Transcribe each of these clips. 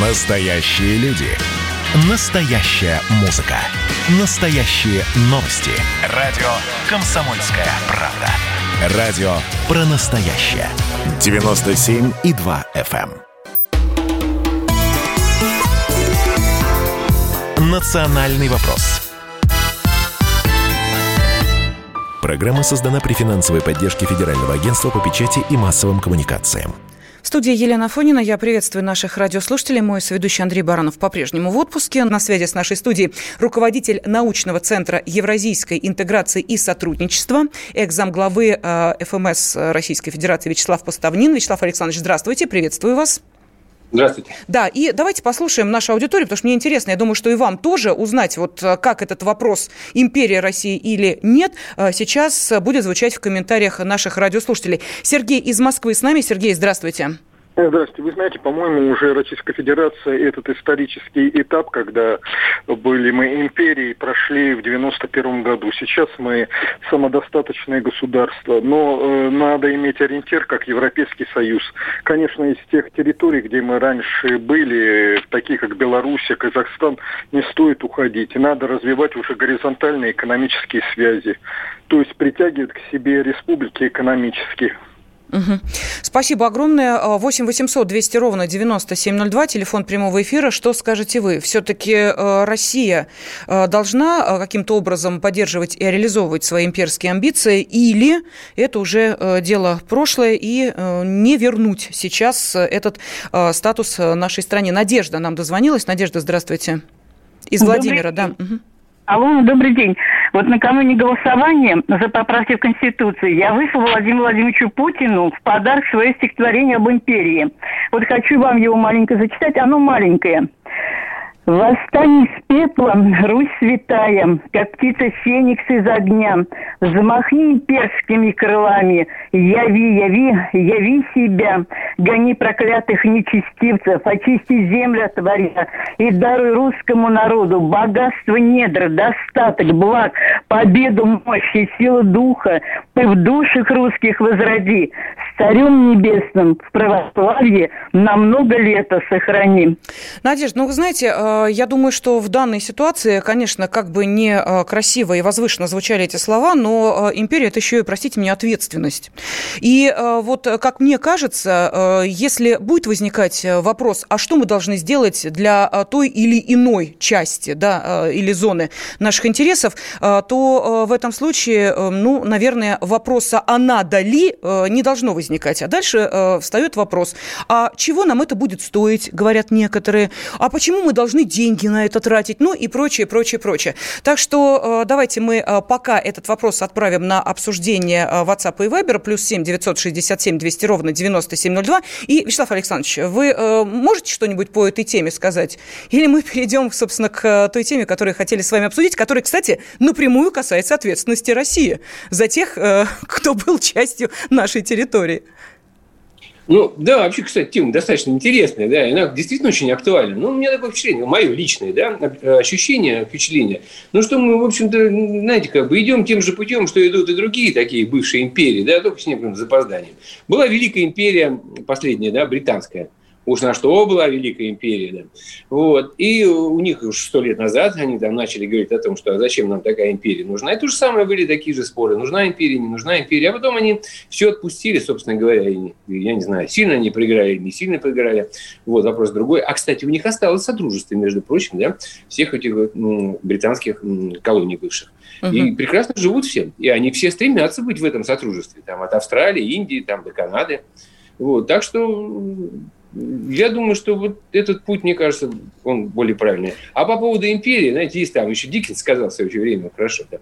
Настоящие люди. Настоящая музыка. Настоящие новости. Радио «Комсомольская правда». Радио про настоящее. 97,2 FM. эм. Национальный вопрос. Программа создана при финансовой поддержке Федерального агентства по печати и массовым коммуникациям. В студии Елена Фонина. Я приветствую наших радиослушателей. Мой соведущий Андрей Баранов по-прежнему в отпуске. На связи с нашей студией руководитель научного центра евразийской интеграции и сотрудничества, экс главы э, ФМС Российской Федерации Вячеслав Поставнин. Вячеслав Александрович, здравствуйте, приветствую вас. Здравствуйте. Да, и давайте послушаем нашу аудиторию, потому что мне интересно, я думаю, что и вам тоже узнать, вот э, как этот вопрос империя России или нет, э, сейчас будет звучать в комментариях наших радиослушателей. Сергей из Москвы с нами. Сергей, здравствуйте. Здравствуйте. Вы знаете, по-моему, уже Российская Федерация этот исторический этап, когда были мы империей, прошли в 91 году. Сейчас мы самодостаточное государство, но э, надо иметь ориентир, как Европейский Союз. Конечно, из тех территорий, где мы раньше были, таких как Белоруссия, Казахстан, не стоит уходить. Надо развивать уже горизонтальные экономические связи. То есть притягивать к себе республики экономически. Угу. Спасибо огромное. 8 800 200 ровно 9702, телефон прямого эфира. Что скажете вы? Все-таки э, Россия э, должна э, каким-то образом поддерживать и реализовывать свои имперские амбиции, или это уже дело прошлое, и не вернуть сейчас этот статус нашей стране? Надежда нам дозвонилась. Надежда, здравствуйте. Из Владимира, да. Угу. Алло, добрый день. Вот накануне голосования за поправки в Конституцию я выслала Владимиру Владимировичу Путину в подарок свое стихотворение об империи. Вот хочу вам его маленько зачитать. Оно маленькое. Восстань из пепла, Русь святая, как птица феникс из огня. Взмахни имперскими крылами, яви, яви, яви себя. Гони проклятых нечестивцев, очисти землю от. И даруй русскому народу богатство недр, достаток, благ, победу, мощь и силу духа. Ты в душах русских возроди. Царем небесным в православии на много лета сохрани. Надежда, ну вы знаете, э, я думаю, что в данной ситуации, конечно, как бы не э, красиво и возвышенно звучали эти слова, но э, империя – это еще и, простите меня, ответственность. И вот, как мне кажется, если будет возникать вопрос, а что мы должны сделать для той или иной части, да, или зоны наших интересов, то в этом случае, ну, наверное, вопроса «а надо ли?» не должно возникать. А дальше встает вопрос, а чего нам это будет стоить, говорят некоторые, а почему мы должны деньги на это тратить, ну и прочее, прочее, прочее. Так что э, давайте мы э, пока этот вопрос отправим на обсуждение э, WhatsApp и Viber, плюс 7 967 200 ровно 9702. И, Вячеслав Александрович, вы можете что-нибудь по этой теме сказать? Или мы перейдем, собственно, к той теме, которую хотели с вами обсудить, которая, кстати, напрямую касается ответственности России за тех, кто был частью нашей территории? Ну, да, вообще, кстати, тема достаточно интересная, да, она действительно очень актуальна. Ну, у меня такое впечатление, мое личное, да, ощущение, впечатление, ну, что мы, в общем-то, знаете, как бы идем тем же путем, что идут и другие такие бывшие империи, да, только с некоторым запозданием. Была Великая империя, последняя, да, британская, уж на что была Великая империя. Да. Вот. И у них уж сто лет назад они там начали говорить о том, что а зачем нам такая империя нужна. И то же самое были такие же споры. Нужна империя, не нужна империя. А потом они все отпустили, собственно говоря. И, я не знаю, сильно они проиграли, не сильно проиграли. Вот вопрос другой. А, кстати, у них осталось содружество, между прочим, да, всех этих ну, британских колоний бывших. Угу. И прекрасно живут все. И они все стремятся быть в этом сотрудничестве. Там, от Австралии, Индии, там, до Канады. Вот. Так что я думаю, что вот этот путь, мне кажется, он более правильный. А по поводу империи, знаете, есть там еще Диккенс сказал в свое время, хорошо, да,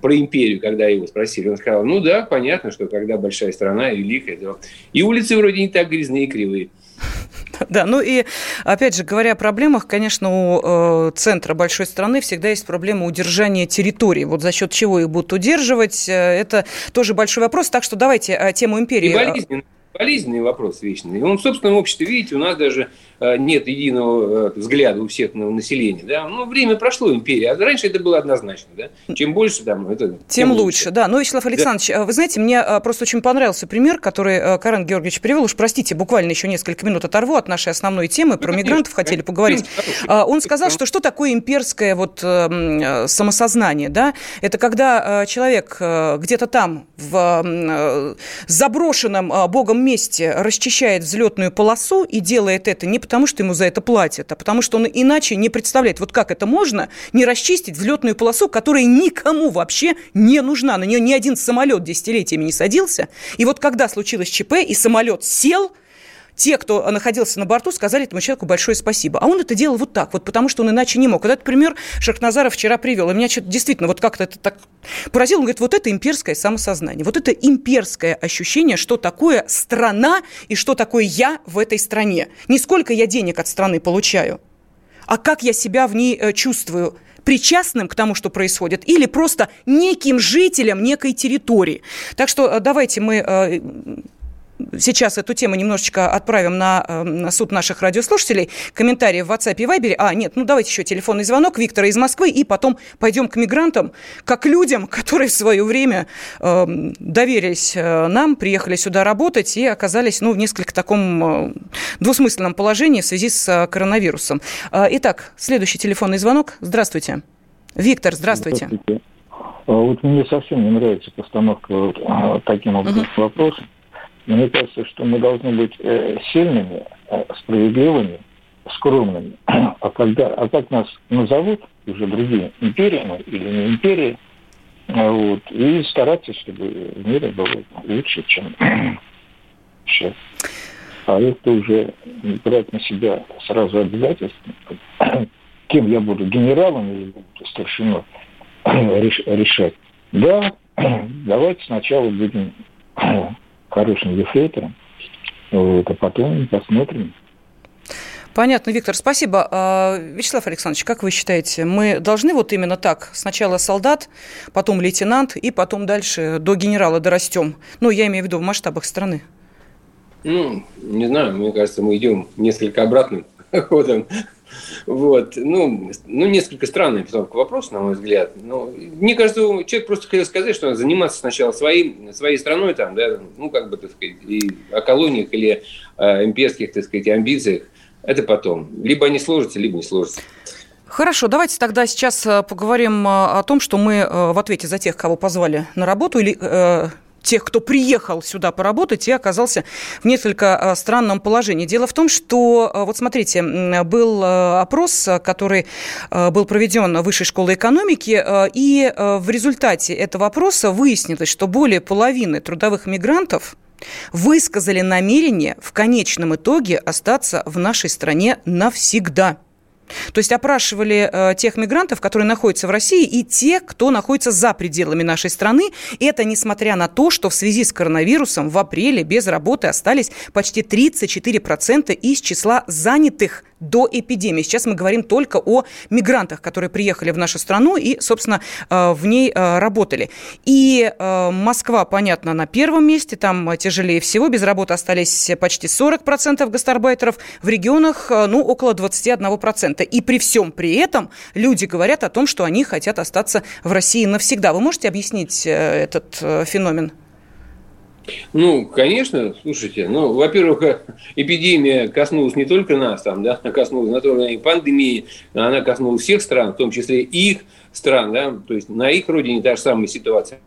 про империю, когда его спросили. Он сказал, ну да, понятно, что когда большая страна и великая, то и улицы вроде не так грязные и кривые. Да, ну и опять же, говоря о проблемах, конечно, у э, центра большой страны всегда есть проблема удержания территории. Вот за счет чего их будут удерживать, э, это тоже большой вопрос. Так что давайте э, тему империи. И болезненно. Болезненный вопрос вечный. И он в собственном обществе, видите, у нас даже э, нет единого э, взгляда у всех на населения. Да? Ну, время прошло империи, а раньше это было однозначно. Да? Чем больше там, это тем, тем лучше. лучше. Да, но, Вячеслав Александрович, да. вы знаете, мне просто очень понравился пример, который Карен Георгиевич привел. Уж простите, буквально еще несколько минут оторву от нашей основной темы. Про ну, мигрантов хотели поговорить. А, он сказал, что что такое имперское вот эм, самосознание? Да? Это когда человек где-то там, в заброшенном богом месте расчищает взлетную полосу и делает это не потому, что ему за это платят, а потому что он иначе не представляет, вот как это можно не расчистить взлетную полосу, которая никому вообще не нужна. На нее ни один самолет десятилетиями не садился. И вот когда случилось ЧП, и самолет сел, те, кто находился на борту, сказали этому человеку большое спасибо. А он это делал вот так, вот потому что он иначе не мог. Вот этот пример Шахназаров вчера привел. И меня что-то действительно вот как-то это так поразило. Он говорит, вот это имперское самосознание, вот это имперское ощущение, что такое страна и что такое я в этой стране. Не сколько я денег от страны получаю, а как я себя в ней э, чувствую причастным к тому, что происходит, или просто неким жителем некой территории. Так что э, давайте мы э, сейчас эту тему немножечко отправим на, э, на суд наших радиослушателей. Комментарии в WhatsApp и Viber. А, нет, ну давайте еще телефонный звонок Виктора из Москвы, и потом пойдем к мигрантам, как людям, которые в свое время э, доверились э, нам, приехали сюда работать и оказались ну, в несколько таком э, двусмысленном положении в связи с э, коронавирусом. Э, итак, следующий телефонный звонок. Здравствуйте. Виктор, здравствуйте. здравствуйте. А вот мне совсем не нравится постановка а, таким образом угу. вопроса. Мне кажется, что мы должны быть э, сильными, э, справедливыми, скромными. А когда, а как нас назовут уже другие империями или не империи, вот, и стараться, чтобы в мире было лучше, чем сейчас. А это уже брать на себя сразу обязательство, кем я буду, генералом или старшиной, решать. Да, давайте сначала будем хорошим ефрейтором, вот, а потом посмотрим. Понятно, Виктор, спасибо. А, Вячеслав Александрович, как вы считаете, мы должны вот именно так, сначала солдат, потом лейтенант, и потом дальше до генерала дорастем? Ну, я имею в виду в масштабах страны. Ну, не знаю, мне кажется, мы идем несколько обратным ходом. Вот. Ну, ну, несколько странная постановка вопроса, на мой взгляд. Но, мне кажется, человек просто хотел сказать, что надо заниматься сначала своим, своей страной, там, да, ну, как бы, так сказать, и о колониях или о имперских, так сказать, амбициях. Это потом. Либо они сложатся, либо не сложатся. Хорошо, давайте тогда сейчас э, поговорим э, о том, что мы э, в ответе за тех, кого позвали на работу или тех, кто приехал сюда поработать и оказался в несколько а, странном положении. Дело в том, что, а, вот смотрите, был а, опрос, который был проведен Высшей школой экономики, и в результате этого опроса выяснилось, что более половины трудовых мигрантов высказали намерение в конечном итоге остаться в нашей стране навсегда – то есть опрашивали э, тех мигрантов, которые находятся в России, и те, кто находится за пределами нашей страны. Это несмотря на то, что в связи с коронавирусом в апреле без работы остались почти 34% из числа занятых до эпидемии. Сейчас мы говорим только о мигрантах, которые приехали в нашу страну и, собственно, э, в ней э, работали. И э, Москва, понятно, на первом месте, там тяжелее всего. Без работы остались почти 40% гастарбайтеров. В регионах, ну, около 21%. И при всем при этом люди говорят о том, что они хотят остаться в России навсегда. Вы можете объяснить этот феномен? Ну, конечно, слушайте, ну, во-первых, эпидемия коснулась не только нас, там, да, она коснулась на то, и пандемии, она коснулась всех стран, в том числе их стран, да, то есть на их родине та же самая ситуация.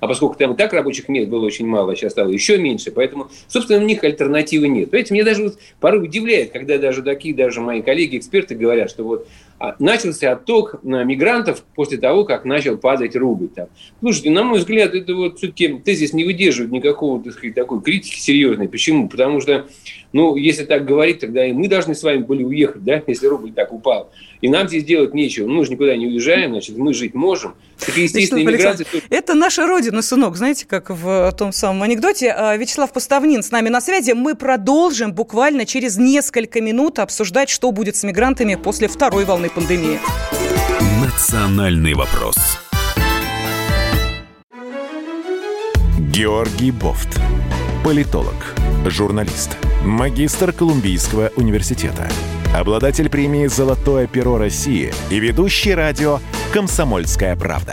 А поскольку там и так рабочих мест было очень мало, а сейчас стало еще меньше, поэтому, собственно, у них альтернативы нет. Понимаете, мне даже вот порой удивляет, когда даже такие, даже мои коллеги, эксперты говорят, что вот начался отток мигрантов после того, как начал падать рубль. Там. Слушайте, на мой взгляд, это вот все-таки тезис не выдерживает никакого, так сказать, такой критики серьезной. Почему? Потому что, ну, если так говорить, тогда и мы должны с вами были уехать, да, если рубль так упал. И нам здесь делать нечего. Мы же никуда не уезжаем, значит, мы жить можем. Такие естественные миграции... Это наша родина, сынок, знаете, как в том самом анекдоте. А, Вячеслав Поставнин с нами на связи. Мы продолжим буквально через несколько минут обсуждать, что будет с мигрантами после второй волны пандемии. Национальный вопрос. Георгий Бофт Политолог, журналист, магистр Колумбийского университета, обладатель премии «Золотое перо России» и ведущий радио «Комсомольская правда».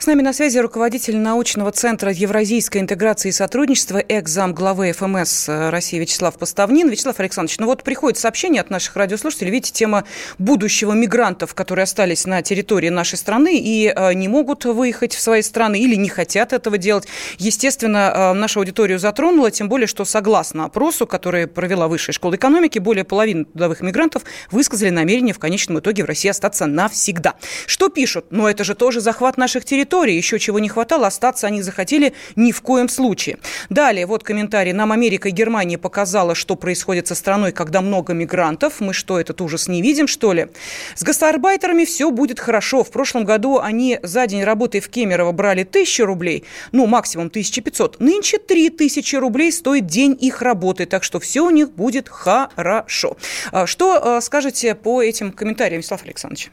С нами на связи руководитель научного центра Евразийской интеграции и сотрудничества, экс-зам главы ФМС России Вячеслав Поставнин. Вячеслав Александрович, ну вот приходит сообщение от наших радиослушателей. Видите, тема будущего мигрантов, которые остались на территории нашей страны и э, не могут выехать в свои страны или не хотят этого делать. Естественно, э, нашу аудиторию затронула, тем более, что согласно опросу, который провела Высшая школа экономики, более половины трудовых мигрантов высказали намерение в конечном итоге в России остаться навсегда. Что пишут? Ну это же тоже захват наших территорий территории. Еще чего не хватало, остаться они захотели ни в коем случае. Далее, вот комментарий. Нам Америка и Германия показала, что происходит со страной, когда много мигрантов. Мы что, этот ужас не видим, что ли? С гастарбайтерами все будет хорошо. В прошлом году они за день работы в Кемерово брали тысячу рублей, ну, максимум 1500. Нынче 3000 рублей стоит день их работы, так что все у них будет хорошо. А что а, скажете по этим комментариям, Вячеслав Александрович?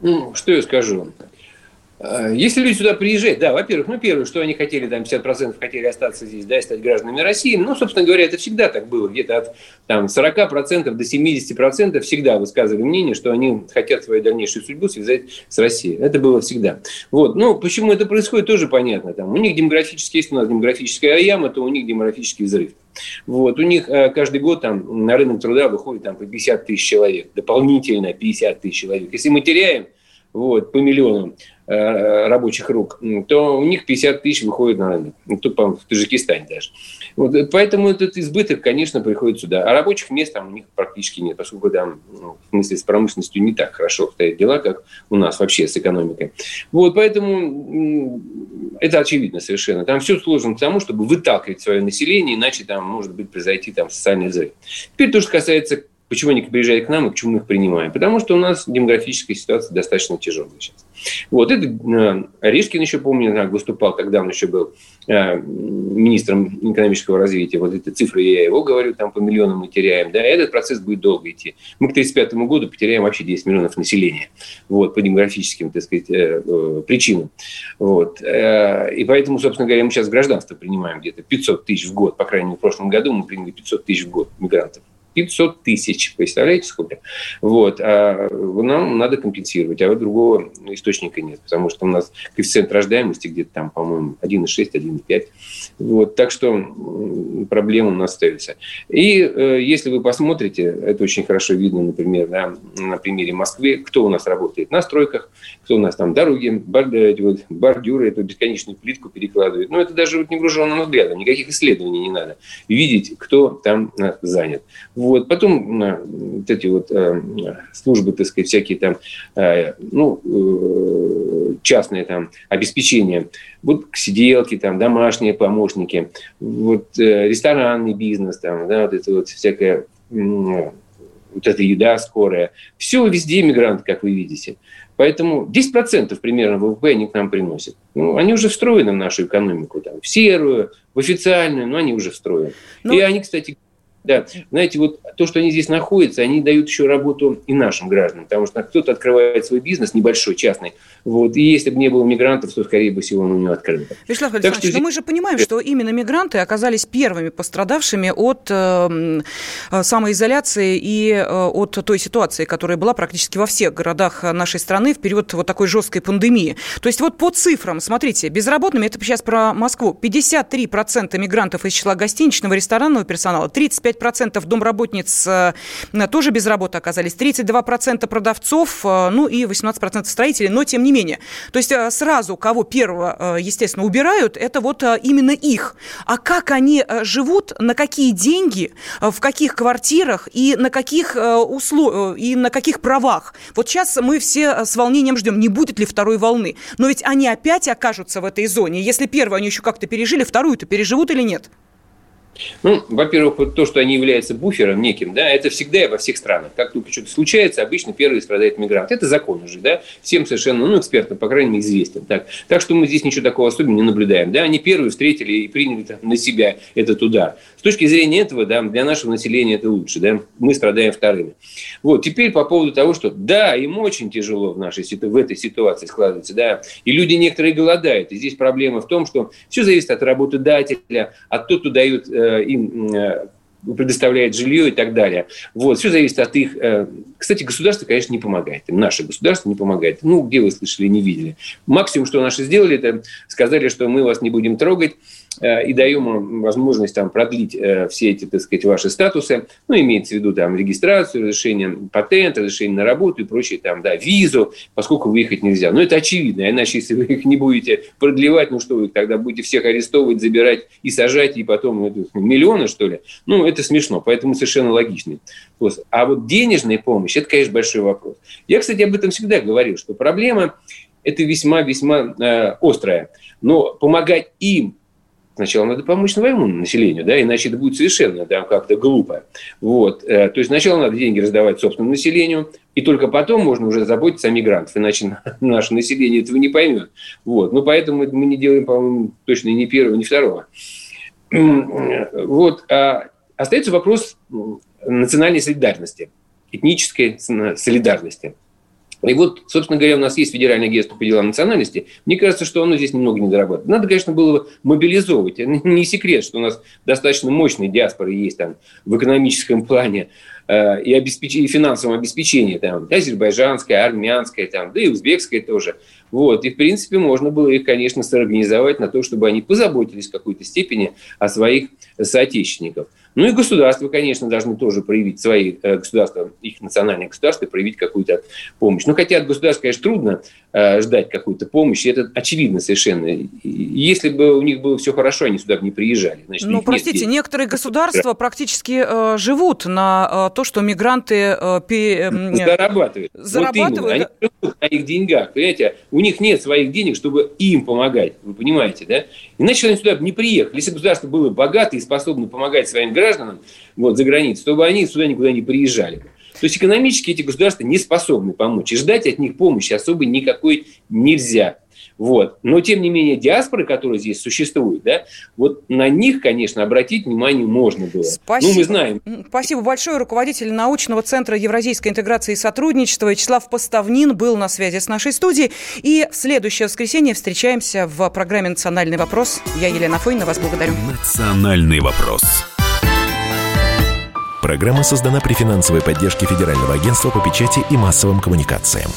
Ну, что я скажу? Э, если люди сюда приезжают, да, во-первых, ну, первое, что они хотели, там, 50% хотели остаться здесь, да, и стать гражданами России, ну, собственно говоря, это всегда так было, где-то от, там, 40% до 70% всегда высказывали мнение, что они хотят свою дальнейшую судьбу связать с Россией. Это было всегда. Вот, ну, почему это происходит, тоже понятно, там, у них демографический, если у нас демографическая яма, то у них демографический взрыв. Вот, у них э, каждый год там на рынок труда выходит там по 50 тысяч человек, дополнительно 50 тысяч человек. Если мы теряем вот, по миллиону, Э, рабочих рук, то у них 50 тысяч выходит на рынок. Ну, тут, по в Таджикистане даже. Вот, э, поэтому этот избыток, конечно, приходит сюда. А рабочих мест там у них практически нет, поскольку там, ну, в смысле, с промышленностью не так хорошо обстоят дела, как у нас вообще с экономикой. Вот, поэтому это очевидно совершенно. Там все сложно к тому, чтобы выталкивать свое население, иначе там может быть произойти там социальный взрыв. Теперь то, что касается Почему они приезжают к нам и почему мы их принимаем? Потому что у нас демографическая ситуация достаточно тяжелая сейчас. Вот это э, Орешкин еще, помню, так, выступал, тогда он еще был э, министром экономического развития. Вот эти цифры я его говорю, там по миллионам мы теряем. Да, этот процесс будет долго идти. Мы к 1935 году потеряем вообще 10 миллионов населения. Вот, по демографическим, так сказать, э, причинам. Вот. И поэтому, собственно говоря, мы сейчас гражданство принимаем где-то 500 тысяч в год. По крайней мере, в прошлом году мы приняли 500 тысяч в год мигрантов. 500 тысяч. Представляете, сколько? Вот. А нам надо компенсировать, а вот другого источника нет, потому что у нас коэффициент рождаемости где-то там, по-моему, 1,6, 1,5. Вот. Так что проблема у нас остается. И э, если вы посмотрите, это очень хорошо видно, например, да, на примере Москвы, кто у нас работает на стройках, кто у нас там дороги, бордюры, эту бесконечную плитку перекладывает. Но это даже вот невооруженным взглядом, никаких исследований не надо. Видеть, кто там занят. Вот. Потом э, вот эти вот э, службы, так сказать, всякие там, э, ну, э, частные там обеспечения, вот сиделки там, домашние помощники, вот э, ресторанный бизнес там, да, вот это вот всякая э, вот эта еда скорая. Все везде мигранты, как вы видите. Поэтому 10% примерно ВВП они к нам приносят. Ну, они уже встроены в нашу экономику, там, в серую, в официальную, но они уже встроены. Ну, И они, кстати, да, знаете, вот то, что они здесь находятся, они дают еще работу и нашим гражданам, потому что кто-то открывает свой бизнес небольшой, частный, вот, и если бы не было мигрантов, то, скорее бы всего, он у него открыл. Вячеслав Александрович, что... но мы же понимаем, что именно мигранты оказались первыми пострадавшими от э, э, самоизоляции и э, от той ситуации, которая была практически во всех городах нашей страны в период вот такой жесткой пандемии. То есть вот по цифрам, смотрите, безработными, это сейчас про Москву, 53% мигрантов из числа гостиничного, ресторанного персонала, 35 25% домработниц э, тоже без работы оказались, 32% продавцов, э, ну и 18% строителей, но тем не менее. То есть э, сразу, кого первого, естественно, убирают, это вот именно их. А как они живут, на какие деньги, в каких квартирах и на каких условиях, и на каких правах? Вот сейчас мы все с волнением ждем, не будет ли второй волны. Но ведь они опять окажутся в этой зоне. Если первую они еще как-то пережили, вторую-то переживут или нет? Ну, во-первых, то, что они являются буфером неким, да, это всегда и во всех странах. Как только что-то случается, обычно первый страдает мигрант. Это закон уже, да, всем совершенно, ну, экспертам, по крайней мере, известен. Так, так что мы здесь ничего такого особенного не наблюдаем. Да, они первые встретили и приняли там, на себя этот удар. С точки зрения этого, да, для нашего населения это лучше, да, мы страдаем вторыми. Вот, теперь по поводу того, что, да, им очень тяжело в, нашей, в этой ситуации складывается, да, и люди некоторые голодают. И здесь проблема в том, что все зависит от работодателя, от того, кто дают э, Э, им э, предоставляет жилье и так далее. Вот, все зависит от их... Э, кстати, государство, конечно, не помогает. Наше государство не помогает. Ну, где вы слышали, не видели. Максимум, что наши сделали, это сказали, что мы вас не будем трогать, Э, и даем возможность там, продлить э, все эти, так сказать, ваши статусы, ну, имеется в виду там регистрацию, разрешение патента, разрешение на работу и прочее, там, да, визу, поскольку выехать нельзя. Но это очевидно, иначе, если вы их не будете продлевать, ну, что вы тогда будете всех арестовывать, забирать и сажать, и потом ну, миллионы, что ли? Ну, это смешно, поэтому совершенно логичный вопрос. А вот денежная помощь, это, конечно, большой вопрос. Я, кстати, об этом всегда говорил, что проблема это весьма-весьма э, острая. Но помогать им Сначала надо помочь своему населению, да, иначе это будет совершенно да, как-то глупо. Вот. Э, то есть сначала надо деньги раздавать собственному населению, и только потом можно уже заботиться о мигрантах, иначе наше население этого не поймет. Вот. Но поэтому мы не делаем, по-моему, точно ни первого, ни второго. Вот. А остается вопрос национальной солидарности, этнической солидарности. И вот, собственно говоря, у нас есть Федеральное агентство по делам национальности. Мне кажется, что оно здесь немного не дорабатывает. Надо, конечно, было мобилизовывать. Не секрет, что у нас достаточно мощные диаспоры есть там в экономическом плане и, обеспеч... и финансовом обеспечении. Там, азербайджанская, армянская, там, да и узбекская тоже. Вот. И, в принципе, можно было их, конечно, сорганизовать на то, чтобы они позаботились в какой-то степени о своих соотечественниках. Ну и государства, конечно, должны тоже проявить свои э, государства, их национальные государства, проявить какую-то помощь. Но хотя от государства, конечно, трудно э, ждать какой-то помощи, это очевидно совершенно. Если бы у них было все хорошо, они сюда бы не приезжали. Значит, ну, простите, нет, некоторые государства практически э, живут на э, то, что мигранты... Э, пе, э, зарабатывают. Зарабатывают. Вот Они живут на их деньгах, понимаете? У них нет своих денег, чтобы им помогать, вы понимаете, да? Иначе они сюда бы не приехали. Если государство было богато и способно помогать своим гражданам, гражданам вот, за границей, чтобы они сюда никуда не приезжали. То есть экономически эти государства не способны помочь. И ждать от них помощи особо никакой нельзя. Вот. Но, тем не менее, диаспоры, которые здесь существуют, да, вот на них, конечно, обратить внимание можно было. Спасибо. Ну, мы знаем. Спасибо большое. Руководитель научного центра евразийской интеграции и сотрудничества Вячеслав Поставнин был на связи с нашей студией. И в следующее воскресенье встречаемся в программе «Национальный вопрос». Я, Елена Фойна, вас благодарю. «Национальный вопрос». Программа создана при финансовой поддержке Федерального агентства по печати и массовым коммуникациям.